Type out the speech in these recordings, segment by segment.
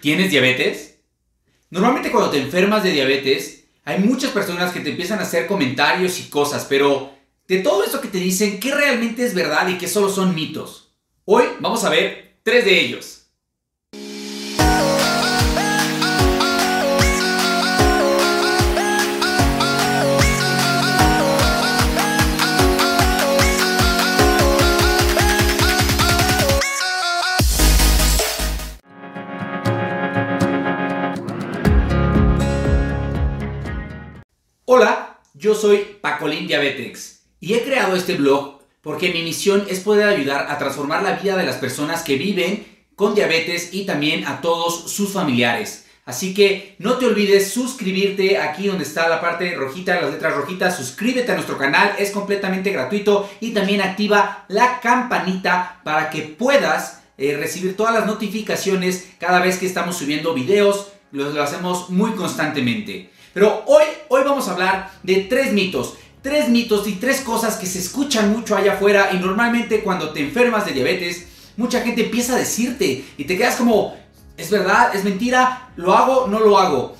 ¿Tienes diabetes? Normalmente cuando te enfermas de diabetes, hay muchas personas que te empiezan a hacer comentarios y cosas, pero de todo esto que te dicen, ¿qué realmente es verdad y qué solo son mitos? Hoy vamos a ver tres de ellos. Hola, yo soy Pacolín Diabetex y he creado este blog porque mi misión es poder ayudar a transformar la vida de las personas que viven con diabetes y también a todos sus familiares. Así que no te olvides suscribirte aquí donde está la parte rojita, las letras rojitas, suscríbete a nuestro canal, es completamente gratuito y también activa la campanita para que puedas eh, recibir todas las notificaciones cada vez que estamos subiendo videos, lo hacemos muy constantemente. Pero hoy, hoy vamos a hablar de tres mitos. Tres mitos y tres cosas que se escuchan mucho allá afuera y normalmente cuando te enfermas de diabetes, mucha gente empieza a decirte y te quedas como, ¿es verdad? ¿Es mentira? ¿Lo hago? ¿No lo hago?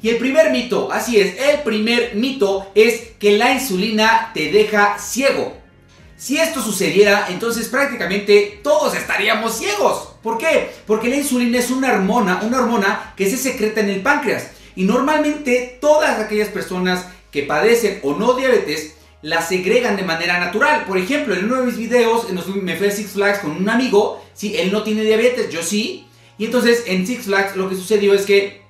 Y el primer mito, así es, el primer mito es que la insulina te deja ciego. Si esto sucediera, entonces prácticamente todos estaríamos ciegos. ¿Por qué? Porque la insulina es una hormona, una hormona que se secreta en el páncreas. Y normalmente todas aquellas personas que padecen o no diabetes la segregan de manera natural. Por ejemplo, en uno de mis videos me fui a Six Flags con un amigo, sí, él no tiene diabetes, yo sí. Y entonces en Six Flags lo que sucedió es que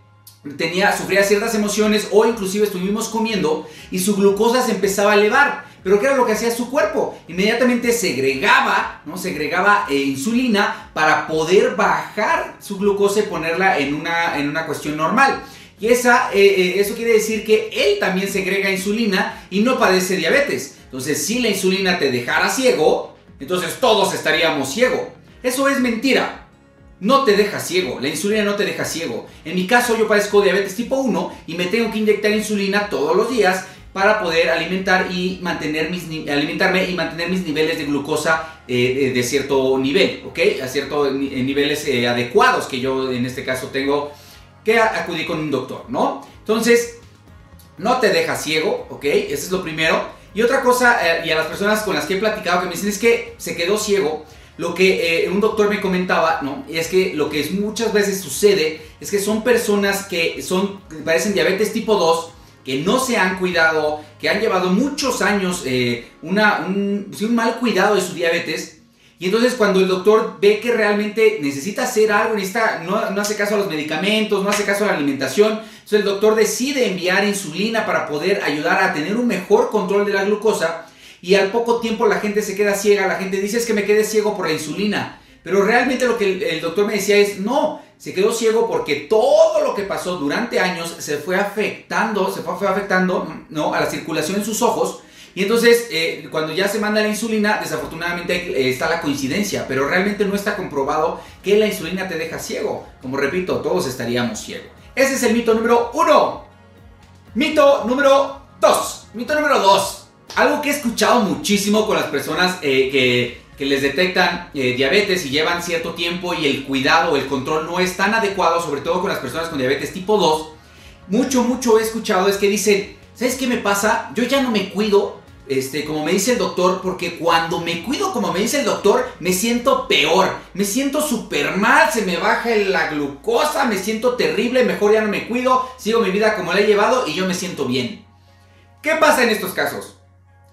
tenía, sufría ciertas emociones o inclusive estuvimos comiendo y su glucosa se empezaba a elevar. Pero ¿qué era lo que hacía su cuerpo? Inmediatamente segregaba, ¿no? Segregaba eh, insulina para poder bajar su glucosa y ponerla en una, en una cuestión normal. Y esa, eh, eh, eso quiere decir que él también segrega insulina y no padece diabetes. Entonces, si la insulina te dejara ciego, entonces todos estaríamos ciegos. Eso es mentira. No te deja ciego, la insulina no te deja ciego. En mi caso yo padezco diabetes tipo 1 y me tengo que inyectar insulina todos los días para poder alimentar y mantener mis, alimentarme y mantener mis niveles de glucosa eh, de cierto nivel, ¿ok? A ciertos niveles eh, adecuados que yo en este caso tengo que acudir con un doctor, ¿no? Entonces, no te deja ciego, ¿ok? Eso es lo primero. Y otra cosa, eh, y a las personas con las que he platicado que me dicen es que se quedó ciego, lo que un doctor me comentaba, ¿no? Es que lo que muchas veces sucede es que son personas que son, parecen diabetes tipo 2, que no se han cuidado, que han llevado muchos años eh, una, un, mal cuidado de su diabetes. Y entonces cuando el doctor ve que realmente necesita hacer algo, necesita, no, no hace caso a los medicamentos, no hace caso a la alimentación, entonces el doctor decide enviar insulina para poder ayudar a tener un mejor control de la glucosa. Y al poco tiempo la gente se queda ciega, la gente dice es que me quedé ciego por la insulina. Pero realmente lo que el doctor me decía es, no, se quedó ciego porque todo lo que pasó durante años se fue afectando, se fue, afectando ¿no? a la circulación en sus ojos. Y entonces, eh, cuando ya se manda la insulina, desafortunadamente eh, está la coincidencia, pero realmente no está comprobado que la insulina te deja ciego. Como repito, todos estaríamos ciegos. Ese es el mito número uno. Mito número dos. Mito número dos. Algo que he escuchado muchísimo con las personas eh, que que les detectan eh, diabetes y llevan cierto tiempo y el cuidado el control no es tan adecuado, sobre todo con las personas con diabetes tipo 2, mucho, mucho he escuchado es que dicen, ¿sabes qué me pasa? Yo ya no me cuido, este, como me dice el doctor, porque cuando me cuido como me dice el doctor, me siento peor, me siento súper mal, se me baja la glucosa, me siento terrible, mejor ya no me cuido, sigo mi vida como la he llevado y yo me siento bien. ¿Qué pasa en estos casos?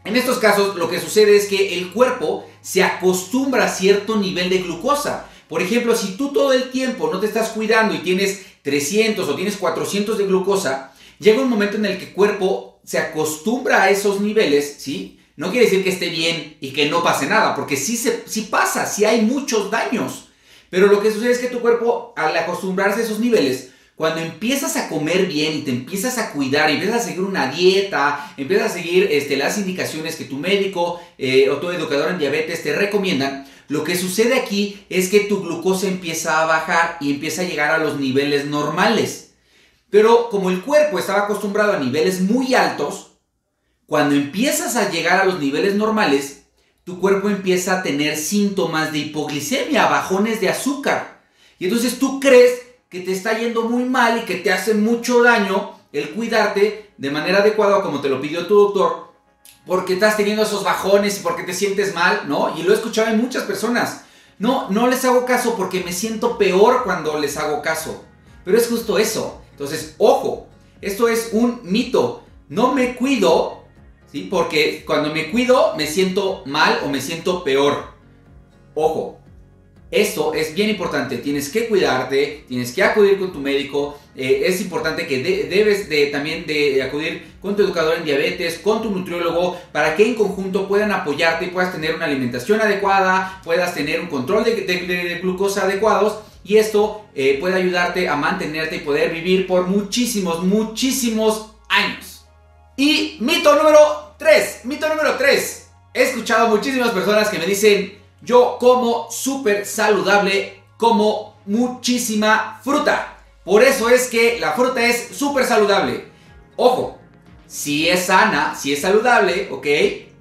En estos casos lo que sucede es que el cuerpo se acostumbra a cierto nivel de glucosa. Por ejemplo, si tú todo el tiempo no te estás cuidando y tienes 300 o tienes 400 de glucosa, llega un momento en el que el cuerpo se acostumbra a esos niveles, ¿sí? No quiere decir que esté bien y que no pase nada, porque sí, se, sí pasa, sí hay muchos daños. Pero lo que sucede es que tu cuerpo, al acostumbrarse a esos niveles, cuando empiezas a comer bien y te empiezas a cuidar empiezas a seguir una dieta, empiezas a seguir este, las indicaciones que tu médico eh, o tu educador en diabetes te recomiendan, lo que sucede aquí es que tu glucosa empieza a bajar y empieza a llegar a los niveles normales. Pero como el cuerpo estaba acostumbrado a niveles muy altos, cuando empiezas a llegar a los niveles normales, tu cuerpo empieza a tener síntomas de hipoglicemia, bajones de azúcar. Y entonces tú crees que te está yendo muy mal y que te hace mucho daño el cuidarte de manera adecuada como te lo pidió tu doctor, porque estás teniendo esos bajones y porque te sientes mal, ¿no? Y lo he escuchado en muchas personas. No, no les hago caso porque me siento peor cuando les hago caso. Pero es justo eso. Entonces, ojo, esto es un mito. No me cuido, ¿sí? Porque cuando me cuido me siento mal o me siento peor. Ojo, esto es bien importante, tienes que cuidarte, tienes que acudir con tu médico, eh, es importante que debes de, también de acudir con tu educador en diabetes, con tu nutriólogo, para que en conjunto puedan apoyarte y puedas tener una alimentación adecuada, puedas tener un control de, glucosa adecuados y esto eh, puede ayudarte a mantenerte y poder vivir por muchísimos, muchísimos años. Y mito número 3, mito número 3. He escuchado muchísimas personas que me dicen, yo como súper saludable, como muchísima fruta. Por eso es que la fruta es súper saludable. Ojo, si es sana, si es saludable, ¿ok?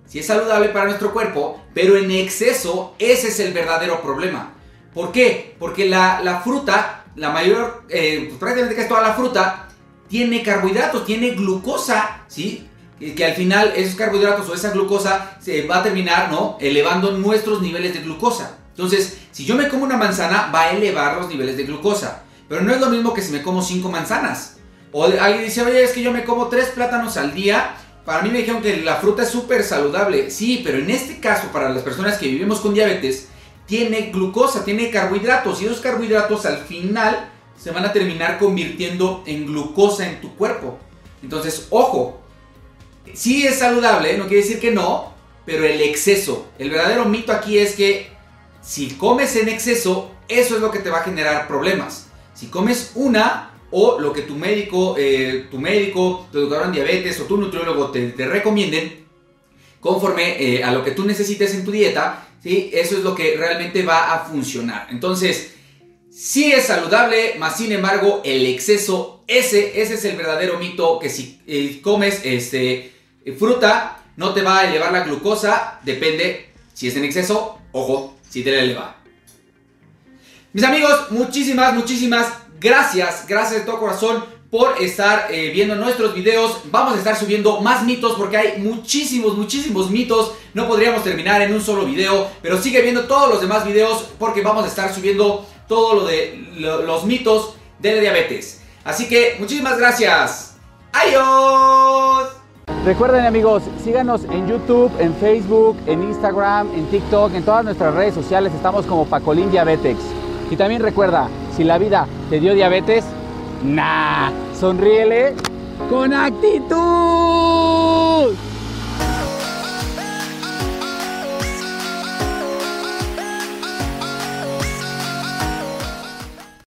Si es saludable para nuestro cuerpo, pero en exceso, ese es el verdadero problema. ¿Por qué? Porque la, fruta, la mayor, eh, pues prácticamente casi toda la fruta, tiene carbohidratos, tiene glucosa, ¿sí? Que al final esos carbohidratos o esa glucosa se va a terminar, ¿no? Elevando nuestros niveles de glucosa. Entonces, si yo me como una manzana, va a elevar los niveles de glucosa. Pero no es lo mismo que si me como cinco manzanas. O alguien dice, oye, es que yo me como tres plátanos al día. Para mí me dijeron que la fruta es súper saludable. Sí, pero en este caso, para las personas que vivimos con diabetes, tiene glucosa, tiene carbohidratos. Y esos carbohidratos al final se van a terminar convirtiendo en glucosa en tu cuerpo. Entonces, ojo, sí es saludable, no quiere decir que no, pero el exceso, el verdadero mito aquí es que si comes en exceso, eso es lo que te va a generar problemas. Si comes una o lo que tu médico, eh, tu médico, tu educador en diabetes o tu nutriólogo te, recomienden, conforme eh, a lo que tú necesites en tu dieta, ¿sí? eso es lo que realmente va a funcionar. Entonces, sí es saludable, más sin embargo, el exceso, ese, ese es el verdadero mito que si eh, comes este, fruta no te va a elevar la glucosa, depende si es en exceso, ojo, si te la eleva. Mis amigos, muchísimas, muchísimas gracias, gracias de todo corazón por estar eh, viendo nuestros videos. Vamos a estar subiendo más mitos porque hay muchísimos, muchísimos mitos. No podríamos terminar en un solo video, pero sigue viendo todos los demás videos porque vamos a estar subiendo todo lo de los mitos de la diabetes. Así que muchísimas gracias. Adiós. Recuerden amigos, síganos en YouTube, en Facebook, en Instagram, en TikTok, en todas nuestras redes sociales. Estamos como Pacolín Diabetes. Y también recuerda, si la vida te dio diabetes, nah, sonríele con actitud.